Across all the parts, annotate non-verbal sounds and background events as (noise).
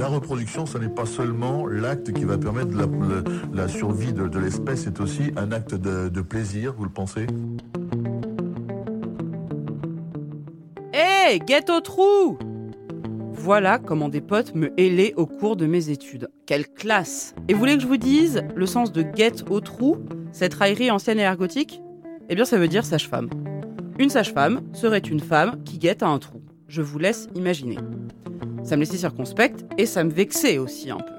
La reproduction, ce n'est pas seulement l'acte qui va permettre la, survie de, l'espèce, c'est aussi un acte de, plaisir, vous le pensez? Hé, hey, au trou voilà comment des potes me hélaient au cours de mes études. Quelle classe Et vous voulez que je vous dise le sens de guette au trou, cette raillerie ancienne et ergotique? Eh bien ça veut dire sage-femme. Une sage-femme serait une femme qui guette à un trou. Je vous laisse imaginer. Ça me laissait circonspecte et ça me vexait aussi un peu.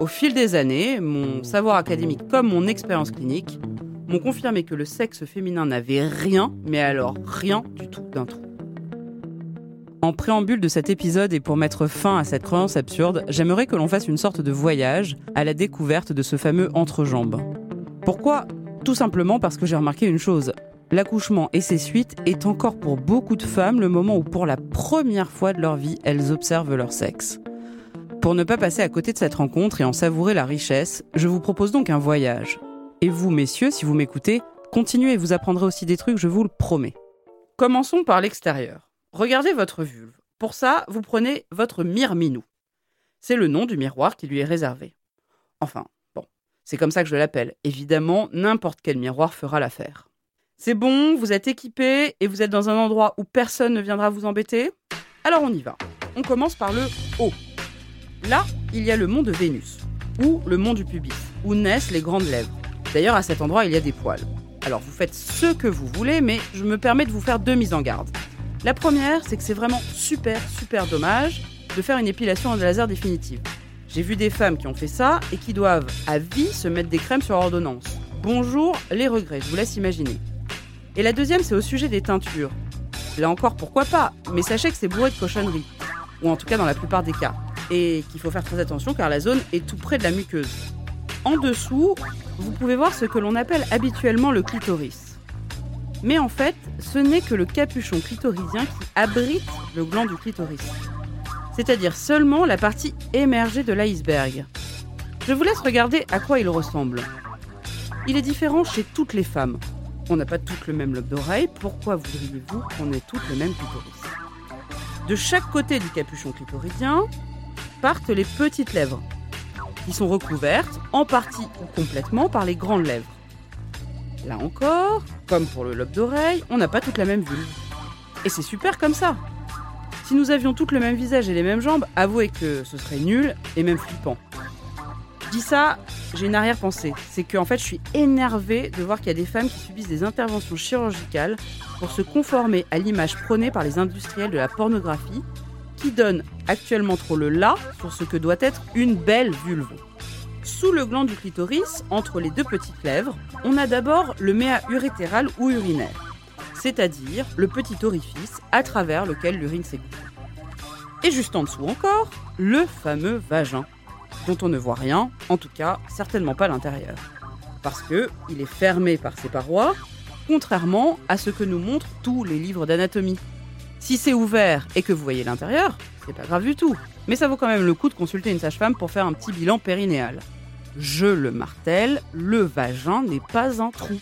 Au fil des années, mon savoir académique comme mon expérience clinique m'ont confirmé que le sexe féminin n'avait rien, mais alors rien du tout d'un trou. En préambule de cet épisode et pour mettre fin à cette croyance absurde, j'aimerais que l'on fasse une sorte de voyage à la découverte de ce fameux entrejambe. Pourquoi? Tout simplement parce que j'ai remarqué une chose. L'accouchement et ses suites est encore pour beaucoup de femmes le moment où pour la première fois de leur vie, elles observent leur sexe. Pour ne pas passer à côté de cette rencontre et en savourer la richesse, je vous propose donc un voyage. Et vous, messieurs, si vous m'écoutez, continuez, vous apprendrez aussi des trucs, je vous le promets. Commençons par l'extérieur. Regardez votre vulve. Pour ça, vous prenez votre mire-minou. C'est le nom du miroir qui lui est réservé. Enfin, bon, c'est comme ça que je l'appelle. Évidemment, n'importe quel miroir fera l'affaire. C'est bon, vous êtes équipé et vous êtes dans un endroit où personne ne viendra vous embêter Alors on y va. On commence par le haut. Là, il y a le mont de Vénus, ou le mont du pubis, où naissent les grandes lèvres. D'ailleurs, à cet endroit, il y a des poils. Alors vous faites ce que vous voulez, mais je me permets de vous faire deux mises en garde. La première, c'est que c'est vraiment super, super dommage de faire une épilation en laser définitive. J'ai vu des femmes qui ont fait ça et qui doivent à vie se mettre des crèmes sur ordonnance. Bonjour les regrets, je vous laisse imaginer. Et la deuxième, c'est au sujet des teintures. Là encore, pourquoi pas, mais sachez que c'est bourré de cochonneries. Ou en tout cas dans la plupart des cas. Et qu'il faut faire très attention car la zone est tout près de la muqueuse. En dessous, vous pouvez voir ce que l'on appelle habituellement le clitoris. Mais en fait, ce n'est que le capuchon clitoridien qui abrite le gland du clitoris. C'est-à-dire seulement la partie émergée de l'iceberg. Je vous laisse regarder à quoi il ressemble. Il est différent chez toutes les femmes. N'a pas toutes le même lobe d'oreille, pourquoi voudriez-vous qu'on ait toutes le même clitoris? De chaque côté du capuchon clitoridien partent les petites lèvres, qui sont recouvertes en partie ou complètement par les grandes lèvres. Là encore, comme pour le lobe d'oreille, on n'a pas toute la même vulve. Et c'est super comme ça. Si nous avions toutes le même visage et les mêmes jambes, avouez que ce serait nul et même flippant. Dis ça, j'ai une arrière-pensée. C'est qu'en fait, je suis énervée de voir qu'il y a des femmes qui subissent des interventions chirurgicales pour se conformer à l'image prônée par les industriels de la pornographie qui donnent actuellement trop le là sur ce que doit être une belle vulve. Sous le gland du clitoris, entre les deux petites lèvres, on a d'abord le méa urétéral ou urinaire, c'est-à-dire le petit orifice à travers lequel l'urine s'égoutte. Et juste en dessous encore, le fameux vagin, dont on ne voit rien, en tout cas certainement pas l'intérieur, parce que il est fermé par ses parois, contrairement à ce que nous montrent tous les livres d'anatomie. Si c'est ouvert et que vous voyez l'intérieur, c'est pas grave du tout. Mais ça vaut quand même le coup de consulter une sage-femme pour faire un petit bilan périnéal. Je le martèle, le vagin n'est pas un trou.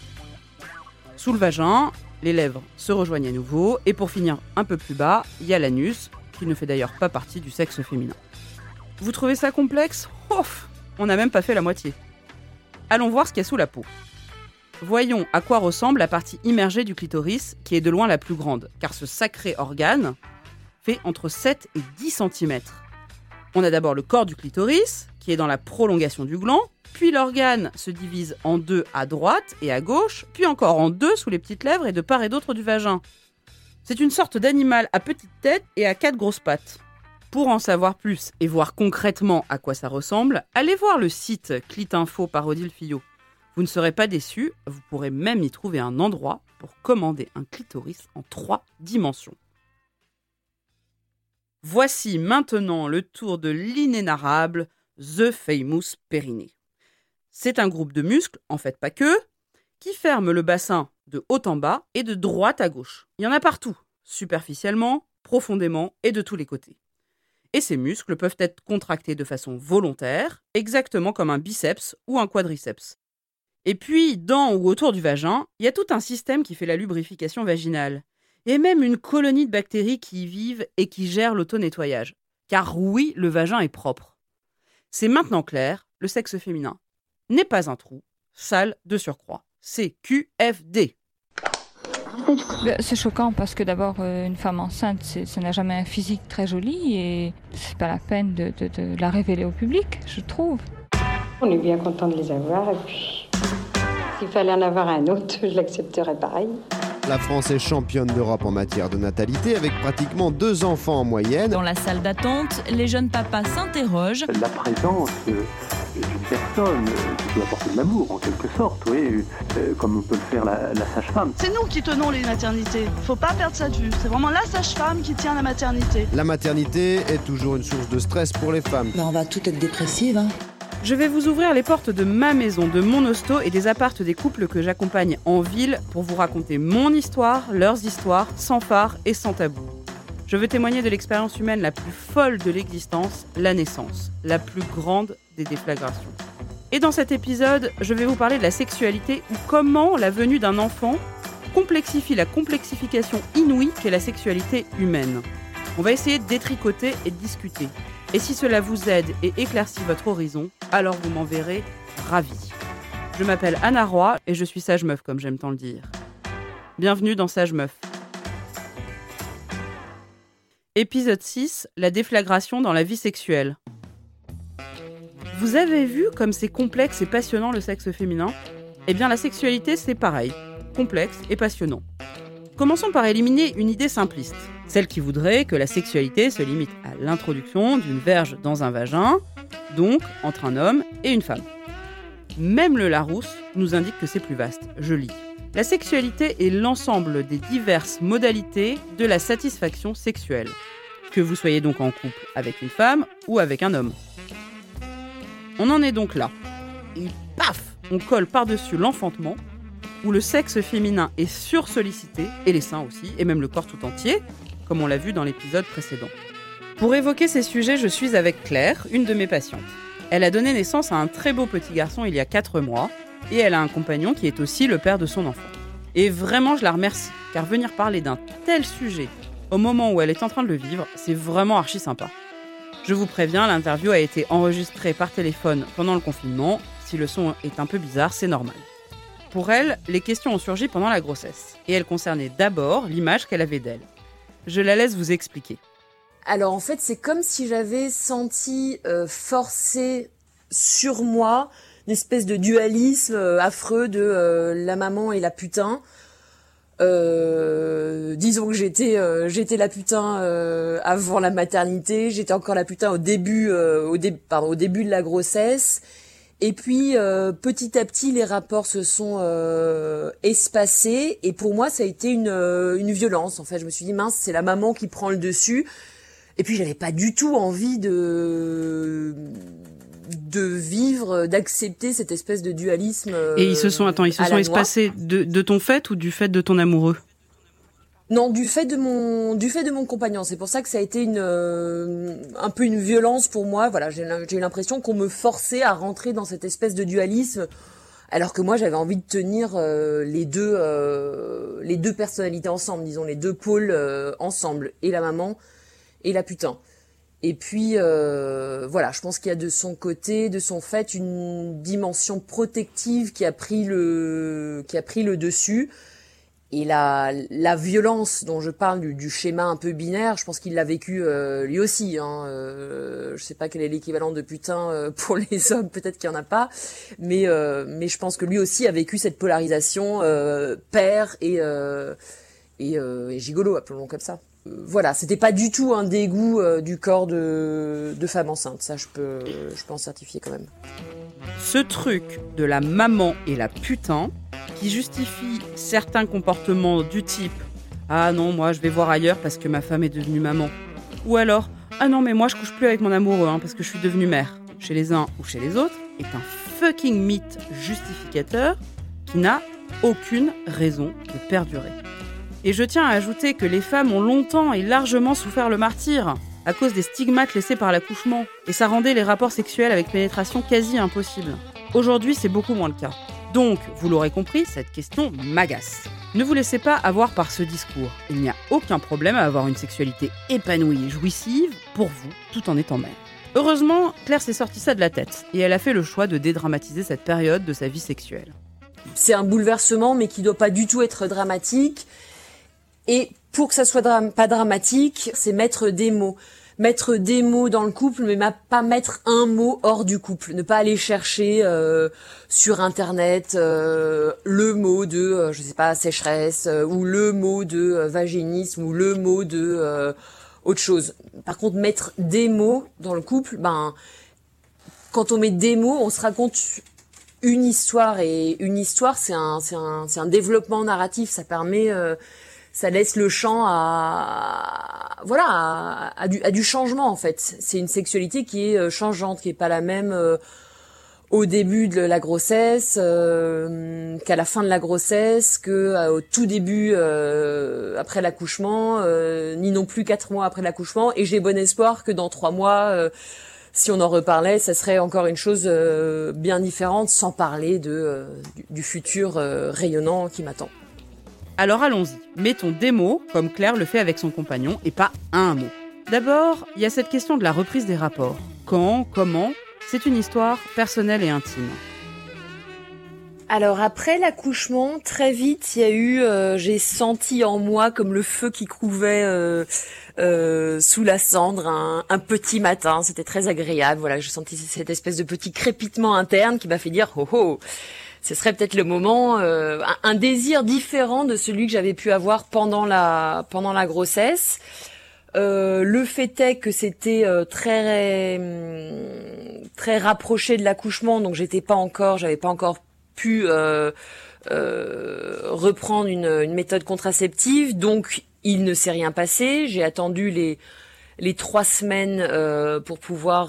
Sous le vagin, les lèvres se rejoignent à nouveau, et pour finir un peu plus bas, il y a l'anus, qui ne fait d'ailleurs pas partie du sexe féminin. Vous trouvez ça complexe Ouf On n'a même pas fait la moitié. Allons voir ce qu'il y a sous la peau. Voyons à quoi ressemble la partie immergée du clitoris, qui est de loin la plus grande, car ce sacré organe fait entre 7 et 10 cm. On a d'abord le corps du clitoris, qui est dans la prolongation du gland, puis l'organe se divise en deux à droite et à gauche, puis encore en deux sous les petites lèvres et de part et d'autre du vagin. C'est une sorte d'animal à petite tête et à quatre grosses pattes. Pour en savoir plus et voir concrètement à quoi ça ressemble, allez voir le site Clitinfo par Odile Fillot. Vous ne serez pas déçus, vous pourrez même y trouver un endroit pour commander un clitoris en trois dimensions. Voici maintenant le tour de l'inénarrable The Famous Périnée. C'est un groupe de muscles, en fait pas que, qui ferme le bassin de haut en bas et de droite à gauche. Il y en a partout, superficiellement, profondément et de tous les côtés. Et ces muscles peuvent être contractés de façon volontaire, exactement comme un biceps ou un quadriceps. Et puis, dans ou autour du vagin, il y a tout un système qui fait la lubrification vaginale et même une colonie de bactéries qui y vivent et qui gèrent l'auto-nettoyage. Car oui, le vagin est propre. C'est maintenant clair, le sexe féminin n'est pas un trou, sale de surcroît. C'est QFD. Ben, c'est choquant parce que d'abord, euh, une femme enceinte, ça n'a jamais un physique très joli et c'est pas la peine de, la révéler au public, je trouve. On est bien content de les avoir et puis s'il fallait en avoir un autre, je l'accepterais pareil. La France est championne d'Europe en matière de natalité avec pratiquement deux enfants en moyenne. Dans la salle d'attente, les jeunes papas s'interrogent. La présence d'une personne qui doit apporter de l'amour en quelque sorte, oui, euh, comme on peut le faire la, sage-femme. C'est nous qui tenons les maternités. Faut pas perdre ça de vue. C'est vraiment la sage-femme qui tient la maternité. La maternité est toujours une source de stress pour les femmes. on va tout être dépressive. Hein. Je vais vous ouvrir les portes de ma maison, de mon hosto et des appartes des couples que j'accompagne en ville pour vous raconter mon histoire, leurs histoires, sans phare et sans tabou. Je veux témoigner de l'expérience humaine la plus folle de l'existence, la naissance, la plus grande des déflagrations. Et dans cet épisode, je vais vous parler de la sexualité ou comment la venue d'un enfant complexifie la complexification inouïe qu'est la sexualité humaine. On va essayer de détricoter et de discuter. Et si cela vous aide et éclaircit votre horizon, alors vous m'en verrez ravi. Je m'appelle Anna Roy et je suis sage meuf comme j'aime tant le dire. Bienvenue dans Sage Meuf. Épisode 6, la déflagration dans la vie sexuelle. Vous avez vu comme c'est complexe et passionnant le sexe féminin? Eh bien la sexualité c'est pareil, complexe et passionnant. Commençons par éliminer une idée simpliste, celle qui voudrait que la sexualité se limite à l'introduction d'une verge dans un vagin, donc entre un homme et une femme. Même le Larousse nous indique que c'est plus vaste, je lis. La sexualité est l'ensemble des diverses modalités de la satisfaction sexuelle, que vous soyez donc en couple avec une femme ou avec un homme. On en est donc là. Et paf, on colle par-dessus l'enfantement où le sexe féminin est sursollicité, et les seins aussi, et même le corps tout entier, comme on l'a vu dans l'épisode précédent. Pour évoquer ces sujets, je suis avec Claire, une de mes patientes. Elle a donné naissance à un très beau petit garçon il y a 4 mois, et elle a un compagnon qui est aussi le père de son enfant. Et vraiment, je la remercie, car venir parler d'un tel sujet au moment où elle est en train de le vivre, c'est vraiment archi sympa. Je vous préviens, l'interview a été enregistrée par téléphone pendant le confinement. Si le son est un peu bizarre, c'est normal. Pour elle, les questions ont surgi pendant la grossesse, et elles concernaient d'abord l'image qu'elle avait d'elle. Je la laisse vous expliquer. Alors en fait, c'est comme si j'avais senti euh, forcer sur moi une espèce de dualisme euh, affreux de euh, la maman et la putain. Disons que j'étais j'étais la putain avant la maternité, j'étais encore la putain au début au, au début de la grossesse et puis euh, petit à petit, les rapports se sont euh, espacés. Et pour moi, ça a été une, euh, une violence. En fait, je me suis dit mince, c'est la maman qui prend le dessus. Et puis, j'avais pas du tout envie de de vivre, d'accepter cette espèce de dualisme. Et ils se sont attends, ils se sont espacés de, de ton fait ou du fait de ton amoureux? Non, du fait de mon du fait de mon compagnon. C'est pour ça que ça a été une euh, un peu une violence pour moi. Voilà, j'ai eu l'impression qu'on me forçait à rentrer dans cette espèce de dualisme, alors que moi j'avais envie de tenir euh, les deux euh, les deux personnalités ensemble, disons les deux pôles ensemble, et la maman et la putain. Et puis voilà, je pense qu'il y a de son côté, de son fait, une dimension protective qui a pris le qui a pris le dessus et la, la violence dont je parle du, schéma un peu binaire, je pense qu'il l'a vécu euh, lui aussi. Hein. Euh, je sais pas quel est l'équivalent de putain euh, (laughs) pour les hommes, peut-être qu'il y en a pas, mais euh, mais je pense que lui aussi a vécu cette polarisation père et et, et, gigolo, appelons-le comme ça. Voilà, c'était pas du tout un dégoût du corps de, de femme enceinte, ça je peux je peux en certifier quand même. Ce truc de la maman et la putain, qui justifie certains comportements du type Ah non, moi je vais voir ailleurs parce que ma femme est devenue maman. Ou alors Ah non, mais moi je couche plus avec mon amoureux hein, parce que je suis devenue mère, chez les uns ou chez les autres, est un fucking mythe justificateur qui n'a aucune raison de perdurer. Et je tiens à ajouter que les femmes ont longtemps et largement souffert le martyr à cause des stigmates laissés par l'accouchement, et ça rendait les rapports sexuels avec pénétration quasi impossibles. Aujourd'hui, c'est beaucoup moins le cas. Donc, vous l'aurez compris, cette question m'agace. Ne vous laissez pas avoir par ce discours. Il n'y a aucun problème à avoir une sexualité épanouie et jouissive pour vous, tout en étant mère. Heureusement, Claire s'est sorti ça de la tête et elle a fait le choix de dédramatiser cette période de sa vie sexuelle. C'est un bouleversement, mais qui doit pas du tout être dramatique. Et pour que ça soit pas dramatique, c'est mettre des mots. Mettre des mots dans le couple, mais pas mettre un mot hors du couple. Ne pas aller chercher euh, sur internet euh, le mot de, euh, je sais pas, sécheresse, ou le mot de vaginisme, ou le mot de autre chose. Par contre, mettre des mots dans le couple, ben, quand on met des mots, on se raconte une histoire et une histoire, c'est un, un, un développement narratif. Ça permet, euh, ça laisse le champ à, voilà, à, du, à du changement en fait. C'est une sexualité qui est euh, changeante, qui est pas la même. Euh, au début de la grossesse, euh, qu'à la fin de la grossesse, que euh, au tout début euh, après l'accouchement, ni non plus quatre mois après l'accouchement. Et j'ai bon espoir que dans trois mois, si on en reparlait, ça serait encore une chose bien différente, sans parler de du, futur rayonnant qui m'attend. Alors allons-y, mettons des mots, comme Claire le fait avec son compagnon, et pas un mot. D'abord, il y a cette question de la reprise des rapports. Quand, comment, c'est une histoire personnelle et intime. Alors après l'accouchement, très vite, il y a eu, euh, j'ai senti en moi comme le feu qui couvait euh, euh, sous la cendre un, petit matin. C'était très agréable. Voilà, je sentis cette espèce de petit crépitement interne qui m'a fait dire oh oh, ce serait peut-être le moment, un, un, désir différent de celui que j'avais pu avoir pendant la pendant la grossesse. Euh, le fait est que c'était euh, très hum, très rapproché de l'accouchement, donc j'étais pas encore, j'avais pas encore pu euh, reprendre une, méthode contraceptive, donc il ne s'est rien passé. J'ai attendu les les trois semaines pour pouvoir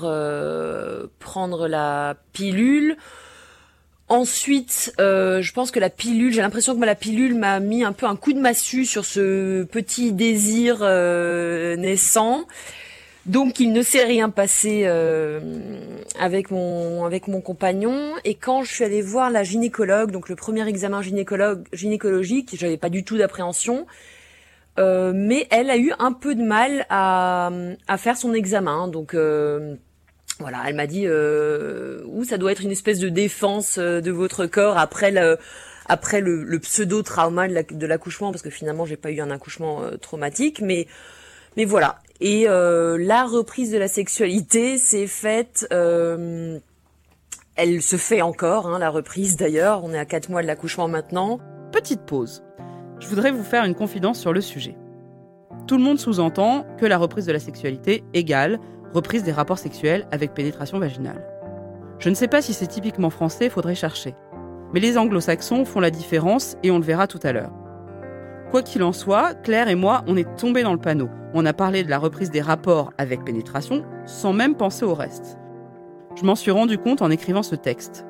prendre la pilule. Ensuite, euh, je pense que la pilule, j'ai l'impression que la pilule m'a mis un peu un coup de massue sur ce petit désir euh, naissant. Donc il ne s'est rien passé euh, avec mon avec mon compagnon et quand je suis allée voir la gynécologue, donc le premier examen gynécologue gynécologique, j'avais pas du tout d'appréhension, mais elle a eu un peu de mal à à faire son examen, donc voilà, elle m'a dit euh, ça doit être une espèce de défense euh, de votre corps après le après le, pseudo trauma de l'accouchement parce que finalement j'ai pas eu un accouchement euh, traumatique mais mais voilà. Et la reprise de la sexualité s'est faite elle se fait encore hein, la reprise d'ailleurs. On est à quatre mois de l'accouchement maintenant. Petite pause. Je voudrais vous faire une confidence sur le sujet. Tout le monde sous-entend que la reprise de la sexualité égale reprise des rapports sexuels avec pénétration vaginale. Je ne sais pas si c'est typiquement français, faudrait chercher. Mais les anglo-saxons font la différence et on le verra tout à l'heure. Quoi qu'il en soit, Claire et moi, on est tombés dans le panneau. On a parlé de la reprise des rapports avec pénétration sans même penser au reste. Je m'en suis rendu compte en écrivant ce texte.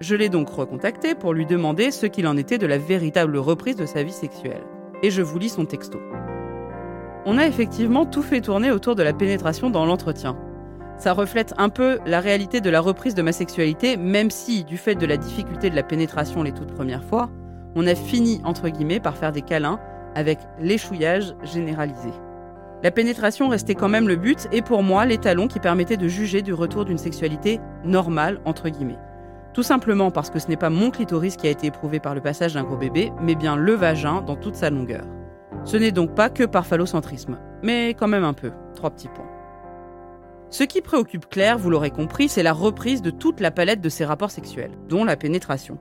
Je l'ai donc recontacté pour lui demander ce qu'il en était de la véritable reprise de sa vie sexuelle. Et je vous lis son texto. On a effectivement tout fait tourner autour de la pénétration dans l'entretien. Ça reflète un peu la réalité de la reprise de ma sexualité, même si, du fait de la difficulté de la pénétration les toutes premières fois, on a fini, entre guillemets, par faire des câlins avec l'échouillage généralisé. La pénétration restait quand même le but et pour moi l'étalon qui permettait de juger du retour d'une sexualité normale, entre guillemets. Tout simplement parce que ce n'est pas mon clitoris qui a été éprouvé par le passage d'un gros bébé, mais bien le vagin dans toute sa longueur. Ce n'est donc pas que par phallocentrisme, mais quand même un peu. Trois petits points. Ce qui préoccupe Claire, vous l'aurez compris, c'est la reprise de toute la palette de ses rapports sexuels, dont la pénétration.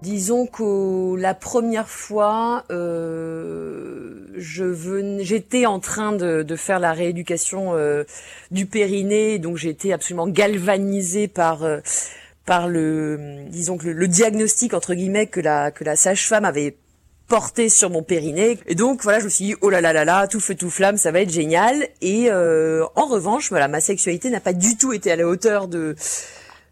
Disons que la première fois, euh, j'étais en train de, faire la rééducation euh, du périnée, donc j'étais absolument galvanisée par euh, par le disons que le, diagnostic entre guillemets que la que la sage-femme avait porté sur mon périnée. Et donc voilà, je me suis dit oh là là là là, tout feu tout flamme, ça va être génial. Et euh, en revanche, voilà, ma sexualité n'a pas du tout été à la hauteur de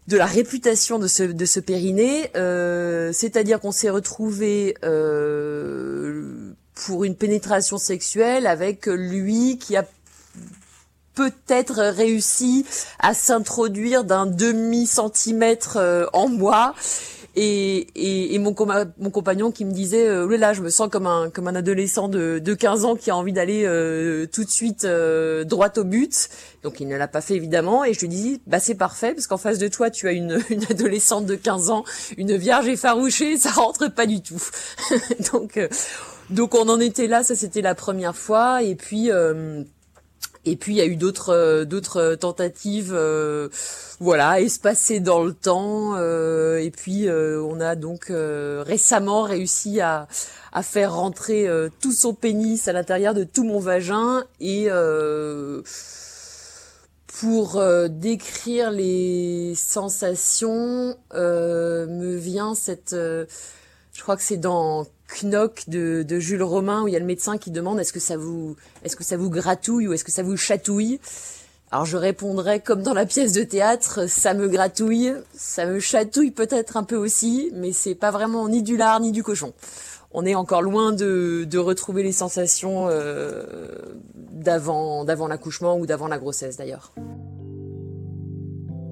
de la réputation de ce de ce périnée. Euh, C'est-à-dire qu'on s'est retrouvé euh, pour une pénétration sexuelle avec lui qui a peut-être réussi à s'introduire d'un demi centimètre euh, en moi et, et, mon, mon compagnon qui me disait euh, là je me sens comme un comme un adolescent de, de 15 ans qui a envie d'aller euh, tout de suite euh, droit au but. Donc il ne l'a pas fait évidemment. Et je lui dis bah c'est parfait parce qu'en face de toi tu as une, (laughs) une adolescente de 15 ans une vierge effarouchée. Ça rentre pas du tout. (laughs) Donc euh, donc on en était là. Ça c'était la première fois. Et puis et puis il y a eu d'autres euh, d'autres tentatives, euh, voilà, espacées dans le temps. Euh, et puis on a donc récemment réussi à à faire rentrer tout son pénis à l'intérieur de tout mon vagin et pour décrire les sensations me vient cette je crois que c'est dans Knock de, Jules Romain où il y a le médecin qui demande est-ce que ça vous est-ce que ça vous gratouille ou est-ce que ça vous chatouille? Alors je répondrais comme dans la pièce de théâtre, ça me gratouille, ça me chatouille peut-être un peu aussi, mais c'est pas vraiment ni du lard ni du cochon. On est encore loin de, de retrouver les sensations euh, d'avant d'avant l'accouchement ou d'avant la grossesse d'ailleurs.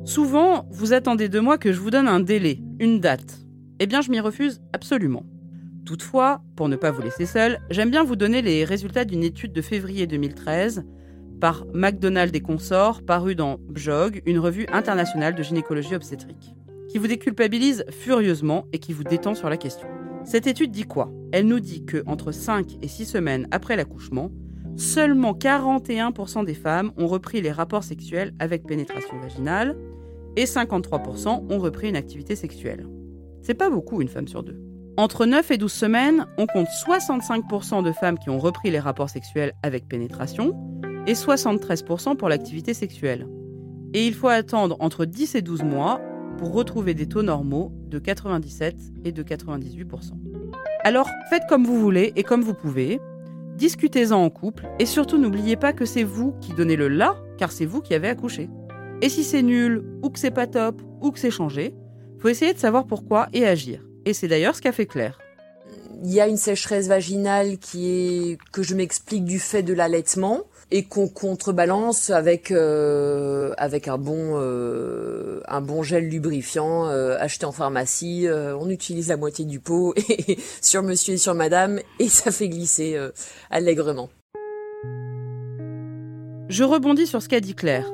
Souvent, vous attendez de moi que je vous donne un délai, une date. Eh bien, je m'y refuse absolument. Toutefois, pour ne pas vous laisser seul, j'aime bien vous donner les résultats d'une étude de février 2013 par McDonald et consorts, parue dans BJOG, une revue internationale de gynécologie obstétrique, qui vous déculpabilise furieusement et qui vous détend sur la question. Cette étude dit quoi? Elle nous dit que entre 5 et 6 semaines après l'accouchement, seulement 41% des femmes ont repris les rapports sexuels avec pénétration vaginale et 53% ont repris une activité sexuelle. C'est pas beaucoup une femme sur deux. Entre 9 et 12 semaines, on compte 65% de femmes qui ont repris les rapports sexuels avec pénétration et 73% pour l'activité sexuelle. Et il faut attendre entre 10 et 12 mois pour retrouver des taux normaux de 97 et de 98%. Alors faites comme vous voulez et comme vous pouvez, discutez-en en couple et surtout n'oubliez pas que c'est vous qui donnez le là car c'est vous qui avez accouché. Et si c'est nul ou que c'est pas top ou que c'est changé, faut essayer de savoir pourquoi et agir. Et c'est d'ailleurs ce qu'a fait Claire. Il y a une sécheresse vaginale qui est que je m'explique du fait de l'allaitement et qu'on contrebalance avec euh, avec un bon euh, un bon gel lubrifiant euh, acheté en pharmacie. on utilise la moitié du pot (laughs) et, sur Monsieur et sur Madame et ça fait glisser allègrement. Je rebondis sur ce qu'a dit Claire.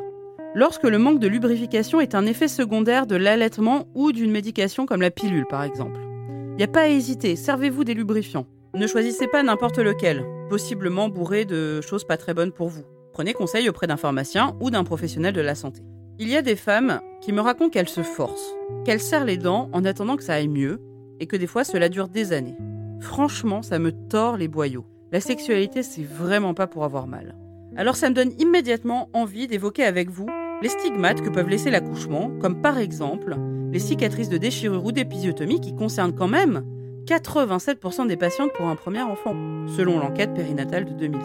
Lorsque le manque de lubrification est un effet secondaire de l'allaitement ou d'une médication comme la pilule par exemple. N'y a pas à hésiter, servez-vous des lubrifiants. Ne choisissez pas n'importe lequel, possiblement bourré de choses pas très bonnes pour vous. Prenez conseil auprès d'un pharmacien ou d'un professionnel de la santé. Il y a des femmes qui me racontent qu'elles se forcent, qu'elles serrent les dents en attendant que ça aille mieux, et que des fois cela dure des années. Franchement, ça me tord les boyaux. La sexualité, c'est vraiment pas pour avoir mal. Alors ça me donne immédiatement envie d'évoquer avec vous les stigmates que peuvent laisser l'accouchement, comme par exemple les cicatrices de déchirure ou d'épisiotomie qui concernent quand même 87% des patientes pour un premier enfant, selon l'enquête périnatale de 2016.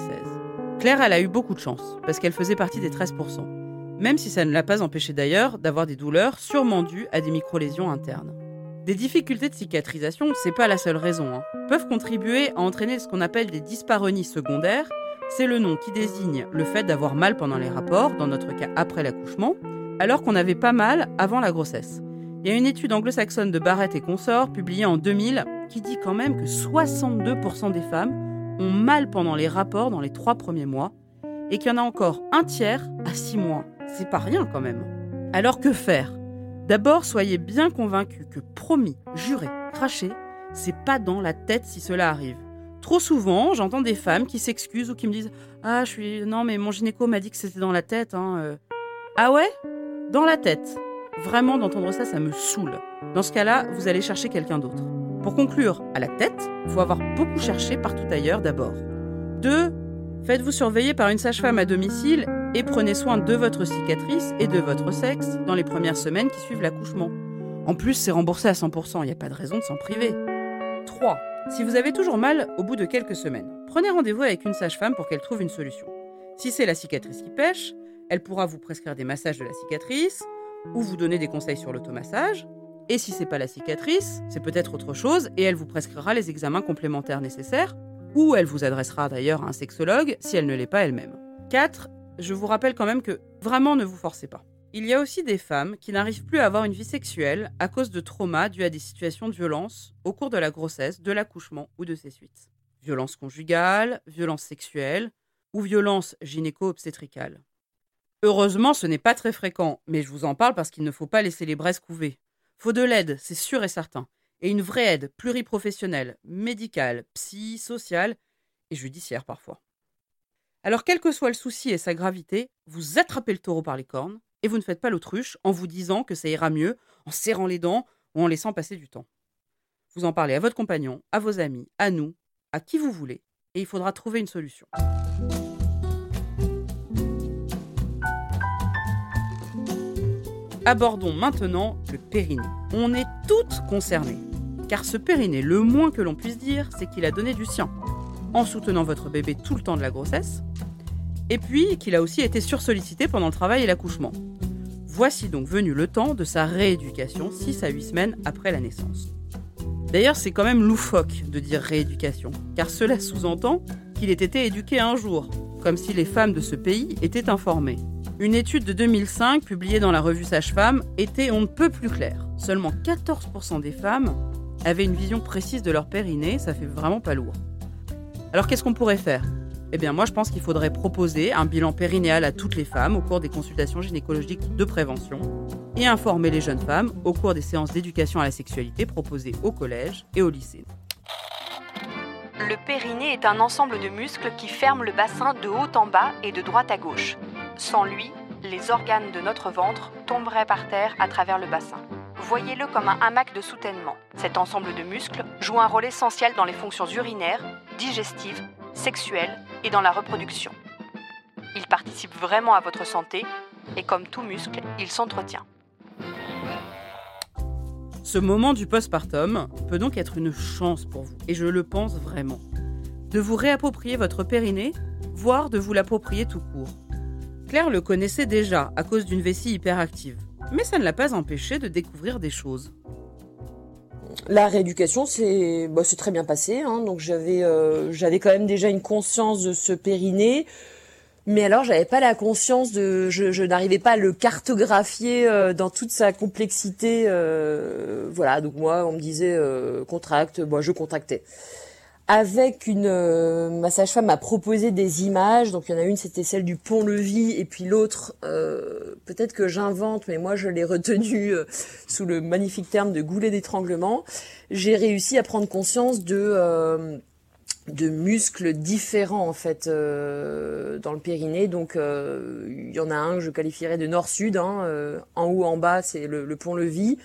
Claire, elle a eu beaucoup de chance, parce qu'elle faisait partie des 13%, même si ça ne l'a pas empêché d'ailleurs d'avoir des douleurs sûrement dues à des micro-lésions internes. Des difficultés de cicatrisation, c'est pas la seule raison, hein, peuvent contribuer à entraîner ce qu'on appelle des dysparonies secondaires, c'est le nom qui désigne le fait d'avoir mal pendant les rapports, dans notre cas après l'accouchement, alors qu'on avait pas mal avant la grossesse. Il y a une étude anglo-saxonne de Barrett et consorts publiée en 2000 qui dit quand même que 62% des femmes ont mal pendant les rapports dans les trois premiers mois et qu'il y en a encore un tiers à six mois. C'est pas rien quand même. Alors que faire? D'abord, soyez bien convaincus que promis, juré, craché, c'est pas dans la tête si cela arrive. Trop souvent, j'entends des femmes qui s'excusent ou qui me disent Ah, je suis. Non, mais mon gynéco m'a dit que c'était dans la tête. Hein, euh. Ah ouais? Dans la tête. Vraiment, d'entendre ça, ça me saoule. Dans ce cas-là, vous allez chercher quelqu'un d'autre. Pour conclure, à la tête, il faut avoir beaucoup cherché partout ailleurs d'abord. 2. Faites-vous surveiller par une sage-femme à domicile et prenez soin de votre cicatrice et de votre sexe dans les premières semaines qui suivent l'accouchement. En plus, c'est remboursé à 100%, il n'y a pas de raison de s'en priver. 3. Si vous avez toujours mal au bout de quelques semaines, prenez rendez-vous avec une sage-femme pour qu'elle trouve une solution. Si c'est la cicatrice qui pêche, elle pourra vous prescrire des massages de la cicatrice ou vous donner des conseils sur l'automassage. Et si c'est pas la cicatrice, c'est peut-être autre chose et elle vous prescrira les examens complémentaires nécessaires ou elle vous adressera d'ailleurs à un sexologue si elle ne l'est pas elle-même. 4. Je vous rappelle quand même que vraiment ne vous forcez pas. Il y a aussi des femmes qui n'arrivent plus à avoir une vie sexuelle à cause de traumas dus à des situations de violence au cours de la grossesse, de l'accouchement ou de ses suites. Violence conjugale, violence sexuelle ou violence gynéco-obstétricale. Heureusement, ce n'est pas très fréquent, mais je vous en parle parce qu'il ne faut pas laisser les braises couver. Faut de l'aide, c'est sûr et certain. Et une vraie aide pluriprofessionnelle, médicale, psy, sociale et judiciaire parfois. Alors, quel que soit le souci et sa gravité, vous attrapez le taureau par les cornes et vous ne faites pas l'autruche en vous disant que ça ira mieux en serrant les dents ou en laissant passer du temps. Vous en parlez à votre compagnon, à vos amis, à nous, à qui vous voulez, et il faudra trouver une solution. Abordons maintenant le périnée. On est toutes concernées, car ce périnée, le moins que l'on puisse dire, c'est qu'il a donné du sien, en soutenant votre bébé tout le temps de la grossesse, et puis qu'il a aussi été sursollicité pendant le travail et l'accouchement. Voici donc venu le temps de sa rééducation 6 à 8 semaines après la naissance. D'ailleurs, c'est quand même loufoque de dire rééducation, car cela sous-entend qu'il ait été éduqué un jour, comme si les femmes de ce pays étaient informées. Une étude de 2005 publiée dans la revue Sage-Femme était on ne peut plus claire. Seulement 14% des femmes avaient une vision précise de leur périnée, ça fait vraiment pas lourd. Alors qu'est-ce qu'on pourrait faire? Eh bien moi je pense qu'il faudrait proposer un bilan périnéal à toutes les femmes au cours des consultations gynécologiques de prévention et informer les jeunes femmes au cours des séances d'éducation à la sexualité proposées au collège et au lycée. Le périnée est un ensemble de muscles qui ferment le bassin de haut en bas et de droite à gauche. Sans lui, les organes de notre ventre tomberaient par terre à travers le bassin. Voyez-le comme un hamac de soutènement. Cet ensemble de muscles joue un rôle essentiel dans les fonctions urinaires, digestives, sexuelles et dans la reproduction. Il participe vraiment à votre santé et comme tout muscle, il s'entretient. Ce moment du postpartum peut donc être une chance pour vous, et je le pense vraiment, de vous réapproprier votre périnée, voire de vous l'approprier tout court. Claire le connaissait déjà à cause d'une vessie hyperactive, mais ça ne l'a pas empêché de découvrir des choses. La rééducation, c'est bah, très bien passé. Hein. donc j'avais euh, j'avais quand même déjà une conscience de ce périnée, mais alors j'avais pas la conscience de, je, je n'arrivais pas à le cartographier euh, dans toute sa complexité. euh, voilà, donc moi on me disait euh, contracte, moi je contractais avec une euh, ma sage-femme m'a proposé des images. Donc il y en a une, c'était celle du pont-levis, et puis l'autre, euh, peut-être que j'invente, mais moi je l'ai retenu euh, sous le magnifique terme de goulet d'étranglement. J'ai réussi à prendre conscience de euh, de muscles différents en fait euh, dans le périnée. Donc euh, il y en a un que je qualifierais de nord-sud. Hein, en haut, en bas, c'est le, le pont-levis.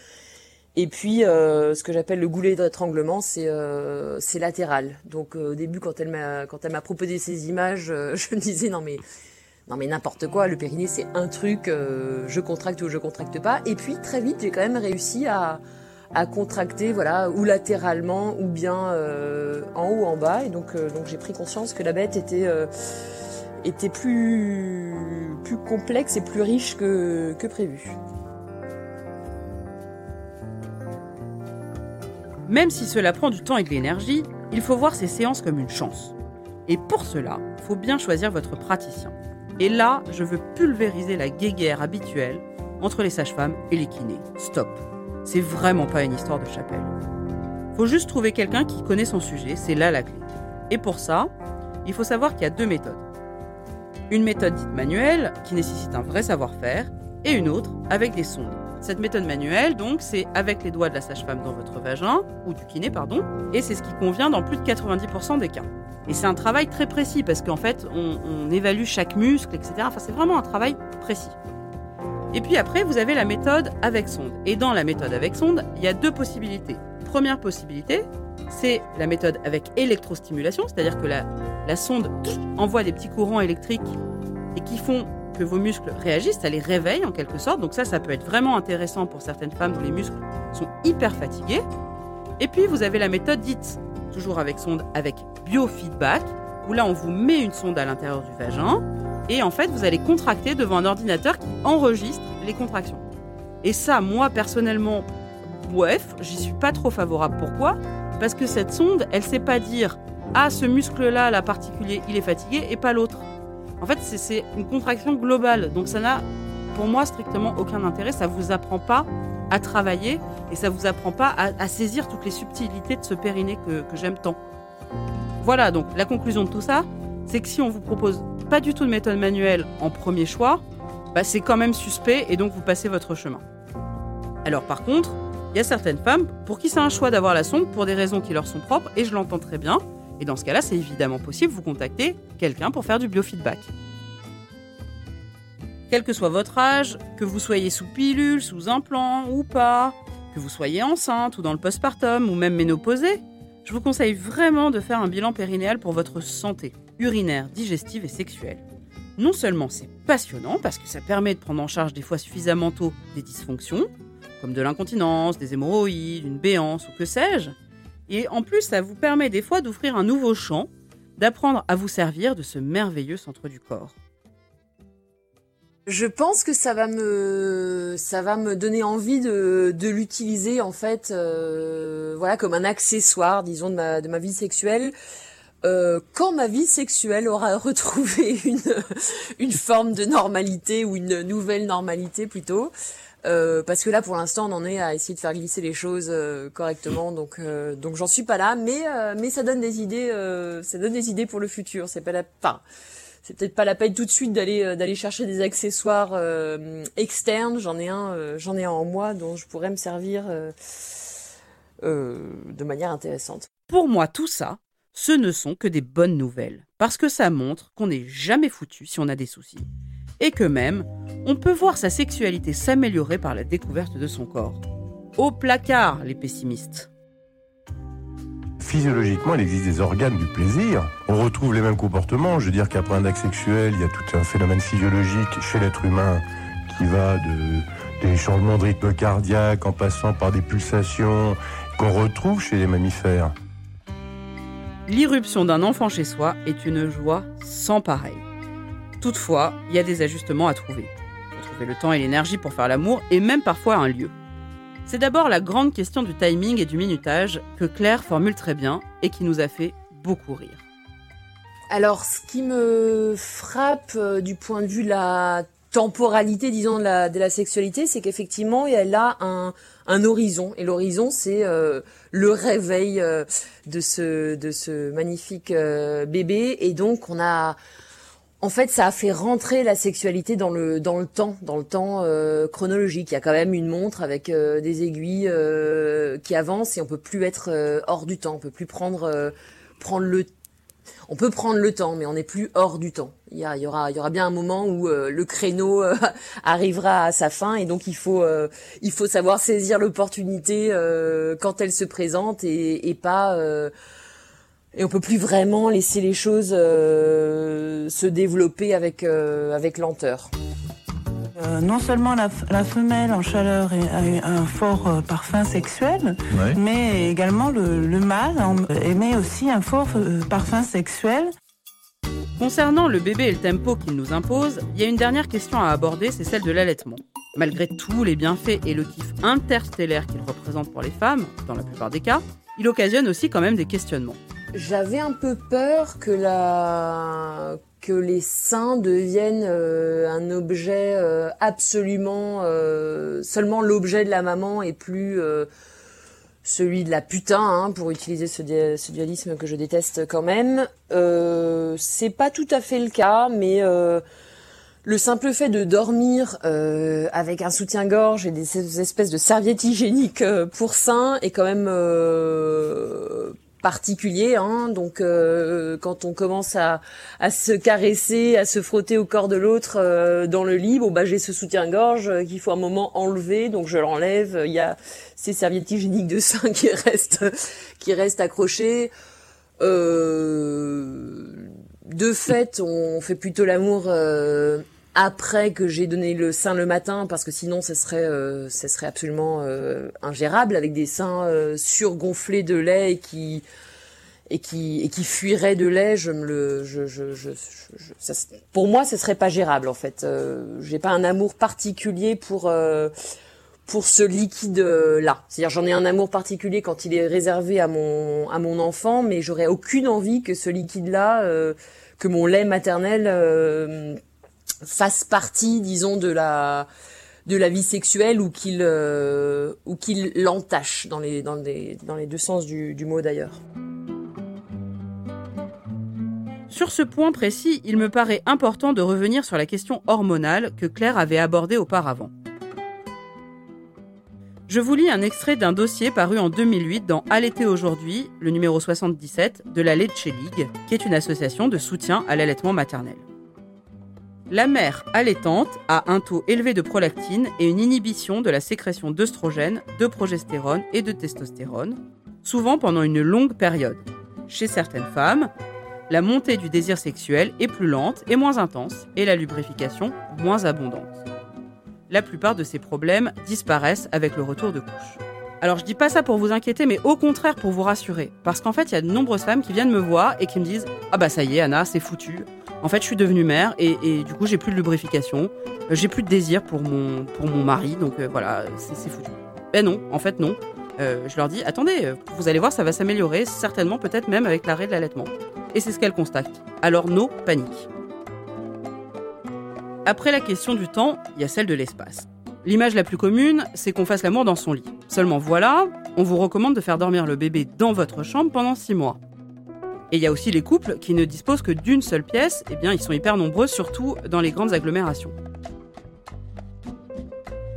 Et puis, euh, ce que j'appelle le goulet d'étranglement, c'est euh, c'est latéral. Donc, euh, au début, quand elle m'a quand elle m'a proposé ces images, euh, (laughs) je me disais non mais non mais n'importe quoi. Le périnée, c'est un truc. euh, je contracte ou je contracte pas. Et puis très vite, j'ai quand même réussi à à contracter, voilà, ou latéralement, ou bien euh, en haut, en bas. Et donc, donc j'ai pris conscience que la bête était était plus plus complexe et plus riche que que prévu. Même si cela prend du temps et de l'énergie, il faut voir ces séances comme une chance. Et pour cela, faut bien choisir votre praticien. Et là, je veux pulvériser la guéguerre habituelle entre les sages-femmes et les kinés. Stop. C'est vraiment pas une histoire de chapelle. Faut juste trouver quelqu'un qui connaît son sujet, c'est là la clé. Et pour ça, il faut savoir qu'il y a deux méthodes. Une méthode dite manuelle, qui nécessite un vrai savoir-faire, et une autre avec des sondes. Cette méthode manuelle, donc, c'est avec les doigts de la sage-femme dans votre vagin, ou du kiné, pardon, et c'est ce qui convient dans plus de 90% des cas. Et c'est un travail très précis, parce qu'en fait, on, évalue chaque muscle, etc. Enfin, c'est vraiment un travail précis. Et puis après, vous avez la méthode avec sonde. Et dans la méthode avec sonde, il y a deux possibilités. Première possibilité, c'est la méthode avec électrostimulation, c'est-à-dire que la sonde envoie des petits courants électriques et qui font que vos muscles réagissent, ça les réveille en quelque sorte. Donc ça, ça peut être vraiment intéressant pour certaines femmes dont les muscles sont hyper fatigués. Et puis vous avez la méthode dite, toujours avec sonde, avec biofeedback, où là on vous met une sonde à l'intérieur du vagin, et en fait vous allez contracter devant un ordinateur qui enregistre les contractions. Et ça, moi personnellement, bref, j'y suis pas trop favorable. Pourquoi? Parce que cette sonde, elle sait pas dire ah ce muscle-là, la particulier, il est fatigué, et pas l'autre. En fait, c'est- une contraction globale, donc ça n'a pour moi strictement aucun intérêt. Ça vous apprend pas à travailler et ça vous apprend pas à, saisir toutes les subtilités de ce périnée que, que j'aime tant. Voilà, donc la conclusion de tout ça, c'est que si on vous propose pas du tout de méthode manuelle en premier choix, bah, c'est quand même suspect et donc vous passez votre chemin. Alors par contre, il y a certaines femmes pour qui c'est un choix d'avoir la sonde pour des raisons qui leur sont propres et je l'entends très bien. Et dans ce cas-là, c'est évidemment possible, vous contacter quelqu'un pour faire du biofeedback. Quel que soit votre âge, que vous soyez sous pilule, sous implant ou pas, que vous soyez enceinte ou dans le postpartum ou même ménopausée, je vous conseille vraiment de faire un bilan périnéal pour votre santé urinaire, digestive et sexuelle. Non seulement c'est passionnant parce que ça permet de prendre en charge des fois suffisamment tôt des dysfonctions, comme de l'incontinence, des hémorroïdes, une béance ou que sais-je, et en plus ça vous permet des fois d'ouvrir un nouveau champ, d'apprendre à vous servir de ce merveilleux centre du corps. Je pense que ça va me ça va me donner envie de, l'utiliser en fait euh, voilà comme un accessoire disons de ma vie sexuelle euh, quand ma vie sexuelle aura (laughs) retrouvé une forme de normalité ou une nouvelle normalité plutôt euh, parce que là pour l'instant on en est à essayer de faire glisser les choses correctement. Donc donc j'en suis pas là. Mais mais ça donne des idées ça donne des idées pour le futur. C'est pas la c'est peut-être pas la peine tout de suite d'aller euh, d'aller chercher des accessoires euh, externes. J'en ai un, euh, j'en ai un en moi dont je pourrais me servir de manière intéressante. Pour moi, tout ça, ce ne sont que des bonnes nouvelles, parce que ça montre qu'on n'est jamais foutu si on a des soucis, et que même, on peut voir sa sexualité s'améliorer par la découverte de son corps. Au placard, les pessimistes physiologiquement, il existe des organes du plaisir. On retrouve les mêmes comportements. Je veux dire qu'après un acte sexuel, il y a tout un phénomène physiologique chez l'être humain qui va de des changements de rythme cardiaque en passant par des pulsations qu'on retrouve chez les mammifères. L'irruption d'un enfant chez soi est une joie sans pareil. Toutefois, il y a des ajustements à trouver. Il faut trouver le temps et l'énergie pour faire l'amour et même parfois un lieu. C'est d'abord la grande question du timing et du minutage que Claire formule très bien et qui nous a fait beaucoup rire. Alors, ce qui me frappe euh, du point de vue de la temporalité, disons, de la, sexualité, c'est qu'effectivement, elle a un, horizon. Et l'horizon, c'est euh, le réveil euh, de ce magnifique bébé. Et donc, on a en fait, ça a fait rentrer la sexualité dans le dans le temps, dans le temps euh, chronologique. Il y a quand même une montre avec euh, des aiguilles euh, qui avancent et on peut plus être hors du temps. On peut plus prendre prendre le on peut prendre le temps, mais on n'est plus hors du temps. Il y, y, aura, il y aura bien un moment où le créneau (laughs) arrivera à sa fin, et donc il faut, il faut savoir saisir l'opportunité quand elle se présente et, et pas et on peut plus vraiment laisser les choses euh, se développer avec euh, avec lenteur. Euh, non seulement la, femelle en chaleur a un fort parfum sexuel, mais également le, le mâle émet aussi un fort parfum sexuel. Concernant le bébé et le tempo qu'il nous impose, il y a une dernière question à aborder, c'est celle de l'allaitement. Malgré tous les bienfaits et le kiff interstellaire qu'il représente pour les femmes, dans la plupart des cas, il occasionne aussi quand même des questionnements. J'avais un peu peur que la que les seins deviennent euh, un objet euh, absolument euh, seulement l'objet de la maman et plus celui de la putain, hein, pour utiliser ce, ce, dualisme que je déteste quand même. c'est pas tout à fait le cas, mais le simple fait de dormir avec un soutien-gorge et des espèces de serviettes hygiéniques pour seins est quand même particulier. Hein, donc euh, quand on commence à, à, se caresser, à se frotter au corps de l'autre euh, dans le lit, bon bah j'ai ce soutien-gorge euh, qu'il faut un moment enlever, donc je l'enlève. Il y a ces serviettes hygiéniques de sein qui restent qui restent accrochées. de fait, on fait plutôt l'amour après que j'ai donné le sein le matin parce que sinon ce serait euh, ce serait absolument euh, ingérable avec des seins euh, surgonflés de lait et qui et qui et qui fuiraient de lait je me le je, je, je, ça, pour moi ce serait pas gérable en fait. Euh, j'ai pas un amour particulier pour pour ce liquide là c'est-à-dire j'en ai un amour particulier quand il est réservé à mon à mon enfant mais j'aurais aucune envie que ce liquide là que mon lait maternel fasse partie, disons, de la de la vie sexuelle ou qu'il ou qu'il l'entache dans les dans les dans les deux sens du, mot d'ailleurs. Sur ce point précis, il me paraît important de revenir sur la question hormonale que Claire avait abordée auparavant. Je vous lis un extrait d'un dossier paru en 2008 dans Allaiter aujourd'hui, le numéro 77 de la Leche League, qui est une association de soutien à l'allaitement maternel. La mère allaitante a un taux élevé de prolactine et une inhibition de la sécrétion d'œstrogène, de progestérone et de testostérone, souvent pendant une longue période. Chez certaines femmes, la montée du désir sexuel est plus lente et moins intense et la lubrification moins abondante. La plupart de ces problèmes disparaissent avec le retour de couche. Alors je dis pas ça pour vous inquiéter, mais au contraire pour vous rassurer. Parce qu'en fait, il y a de nombreuses femmes qui viennent me voir et qui me disent Ah bah ça y est, Anna, c'est foutu. En fait, je suis devenue mère et, du coup, j'ai plus de lubrification, euh, j'ai plus de désir pour mon, mari, donc euh, voilà, c'est foutu. Ben non, en fait, non. Euh, je leur dis Attendez, vous allez voir, ça va s'améliorer, certainement, peut-être même avec l'arrêt de l'allaitement et c'est ce qu'elle constate. Alors no panique. Après la question du temps, il y a celle de l'espace. L'image la plus commune, c'est qu'on fasse l'amour dans son lit. Seulement voilà, on vous recommande de faire dormir le bébé dans votre chambre pendant 6 mois. Et il y a aussi les couples qui ne disposent que d'une seule pièce, et eh bien ils sont hyper nombreux, surtout dans les grandes agglomérations.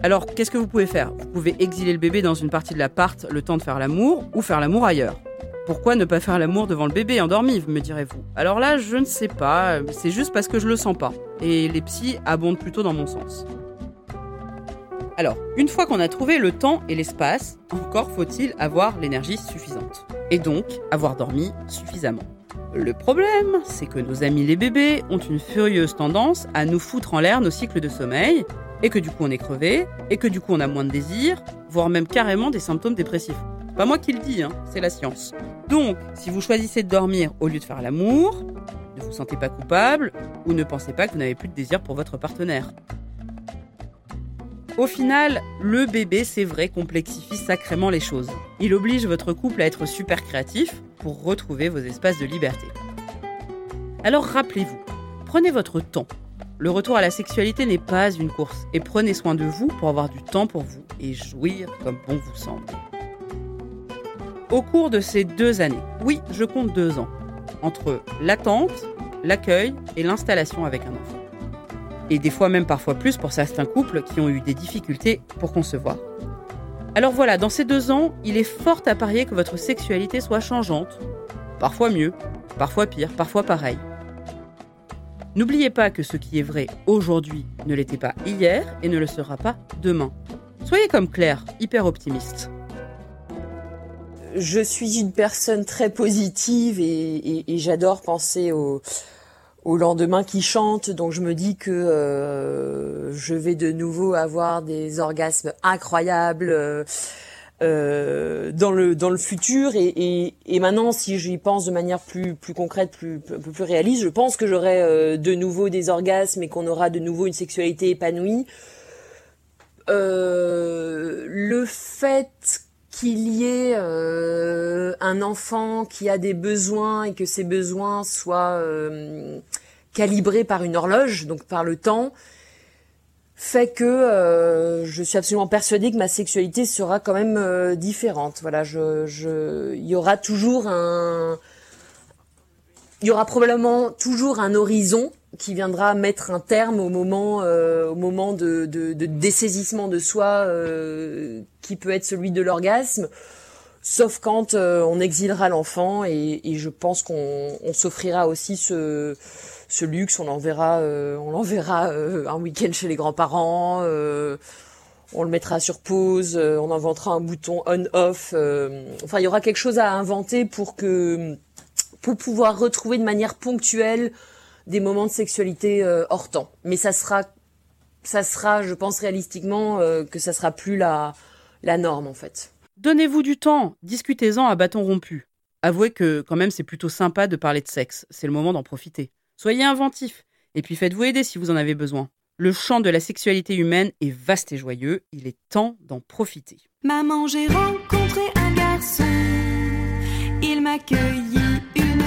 Alors, qu'est-ce que vous pouvez faire? Vous pouvez exiler le bébé dans une partie de l'appart le temps de faire l'amour, ou faire l'amour ailleurs. Pourquoi ne pas faire l'amour devant le bébé endormi, me direz-vous? Alors là, je ne sais pas, c'est juste parce que je le sens pas. Et les psys abondent plutôt dans mon sens. Alors, une fois qu'on a trouvé le temps et l'espace, encore faut-il avoir l'énergie suffisante. Et donc, avoir dormi suffisamment. Le problème, c'est que nos amis les bébés ont une furieuse tendance à nous foutre en l'air nos cycles de sommeil, et que du coup on est crevé, et que du coup on a moins de désir, voire même carrément des symptômes dépressifs. Pas moi qui le dis, hein, c'est la science. Donc, si vous choisissez de dormir au lieu de faire l'amour, ne vous sentez pas coupable ou ne pensez pas que vous n'avez plus de désir pour votre partenaire. Au final, le bébé, c'est vrai, complexifie sacrément les choses. Il oblige votre couple à être super créatif pour retrouver vos espaces de liberté. Alors rappelez-vous, prenez votre temps. Le retour à la sexualité n'est pas une course et prenez soin de vous pour avoir du temps pour vous et jouir comme bon vous semble au cours de ces deux années. Oui, je compte deux ans. Entre l'attente, l'accueil et l'installation avec un enfant. Et des fois même parfois plus pour certains couples qui ont eu des difficultés pour concevoir. Alors voilà, dans ces deux ans, il est fort à parier que votre sexualité soit changeante. Parfois mieux, parfois pire, parfois pareil. N'oubliez pas que ce qui est vrai aujourd'hui ne l'était pas hier et ne le sera pas demain. Soyez comme Claire, hyper optimiste je suis une personne très positive et, j'adore penser au, lendemain qui chante. Donc je me dis que euh, je vais de nouveau avoir des orgasmes incroyables. Euh, euh, dans le dans le futur et, maintenant si j'y pense de manière plus plus concrète plus plus, plus réaliste je pense que j'aurai de nouveau des orgasmes et qu'on aura de nouveau une sexualité épanouie le fait qu'il y ait euh, un enfant qui a des besoins et que ces besoins soient euh, calibrés par une horloge, donc par le temps, fait que euh, je suis absolument persuadée que ma sexualité sera quand même différente. Voilà, aura il y aura probablement toujours un horizon qui viendra mettre un terme au moment, au moment de, de, de, dessaisissement de soi qui peut être celui de l'orgasme, sauf quand euh, on exilera l'enfant et, je pense qu'on s'offrira aussi ce, ce luxe, on l'enverra, euh, on l'enverra euh, un week-end chez les grands-parents, on le mettra sur pause, on inventera un bouton on/off. enfin, il y aura quelque chose à inventer pour que pour pouvoir retrouver de manière ponctuelle des moments de sexualité hors temps. Mais ça sera ça sera, je pense réalistiquement, que ça sera plus la la norme en fait. Donnez-vous du temps, discutez-en à bâton rompu. Avouez que quand même c'est plutôt sympa de parler de sexe, c'est le moment d'en profiter. Soyez inventif, et puis faites-vous aider si vous en avez besoin. Le champ de la sexualité humaine est vaste et joyeux, il est temps d'en profiter. Maman, j'ai rencontré un garçon, il m'a cueilli une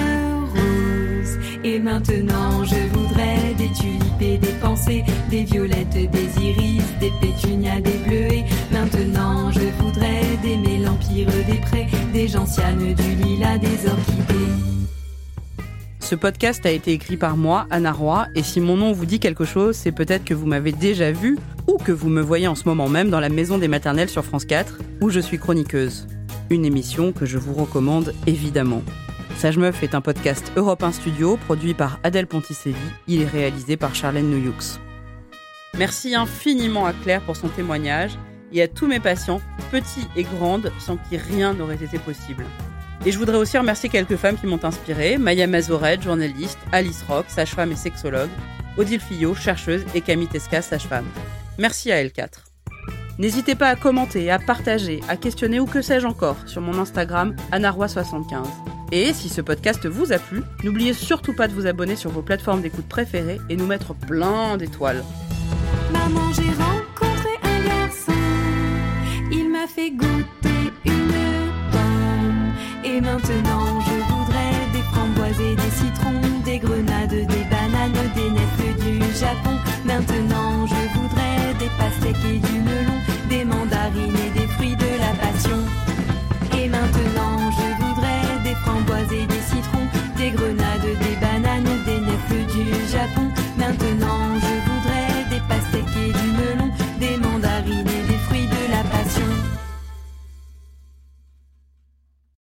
et maintenant je voudrais des tulipes et des pensées, des violettes, des iris, des pétunias, des bleuets. Maintenant je voudrais d'aimer l'empire des prés, des gentianes, du lilas, des orchidées. Ce podcast a été écrit par moi, Anna Roy, et si mon nom vous dit quelque chose, c'est peut-être que vous m'avez déjà vu ou que vous me voyez en ce moment même dans la maison des maternelles sur France 4, où je suis chroniqueuse. Une émission que je vous recommande évidemment. Sage Meuf est un podcast Europe 1 Studio produit par Adèle Ponticelli. Il est réalisé par Charlène Noyoux. Merci infiniment à Claire pour son témoignage et à tous mes patients, petits et grandes, sans qui rien n'aurait été possible. Et je voudrais aussi remercier quelques femmes qui m'ont inspirée Maya Mazoret, journaliste, Alice Rock, sage-femme et sexologue, Odile Fillot, chercheuse, et Camille Tesca, sage-femme. Merci à L4. N'hésitez pas à commenter, à partager, à questionner ou que sais-je encore sur mon Instagram anaroi75. Et si ce podcast vous a plu, n'oubliez surtout pas de vous abonner sur vos plateformes d'écoute préférées et nous mettre plein d'étoiles. Maman, j'ai rencontré un garçon. Il m'a fait goûter une pomme. Et maintenant, je voudrais des framboises des citrons, des grenades, des bananes, des nefs du Japon. Maintenant, je voudrais des pastèques et du melon, des mandarines et des fruits de la passion. Des citrons, des grenades, des bananes, des nefs du Japon. Maintenant,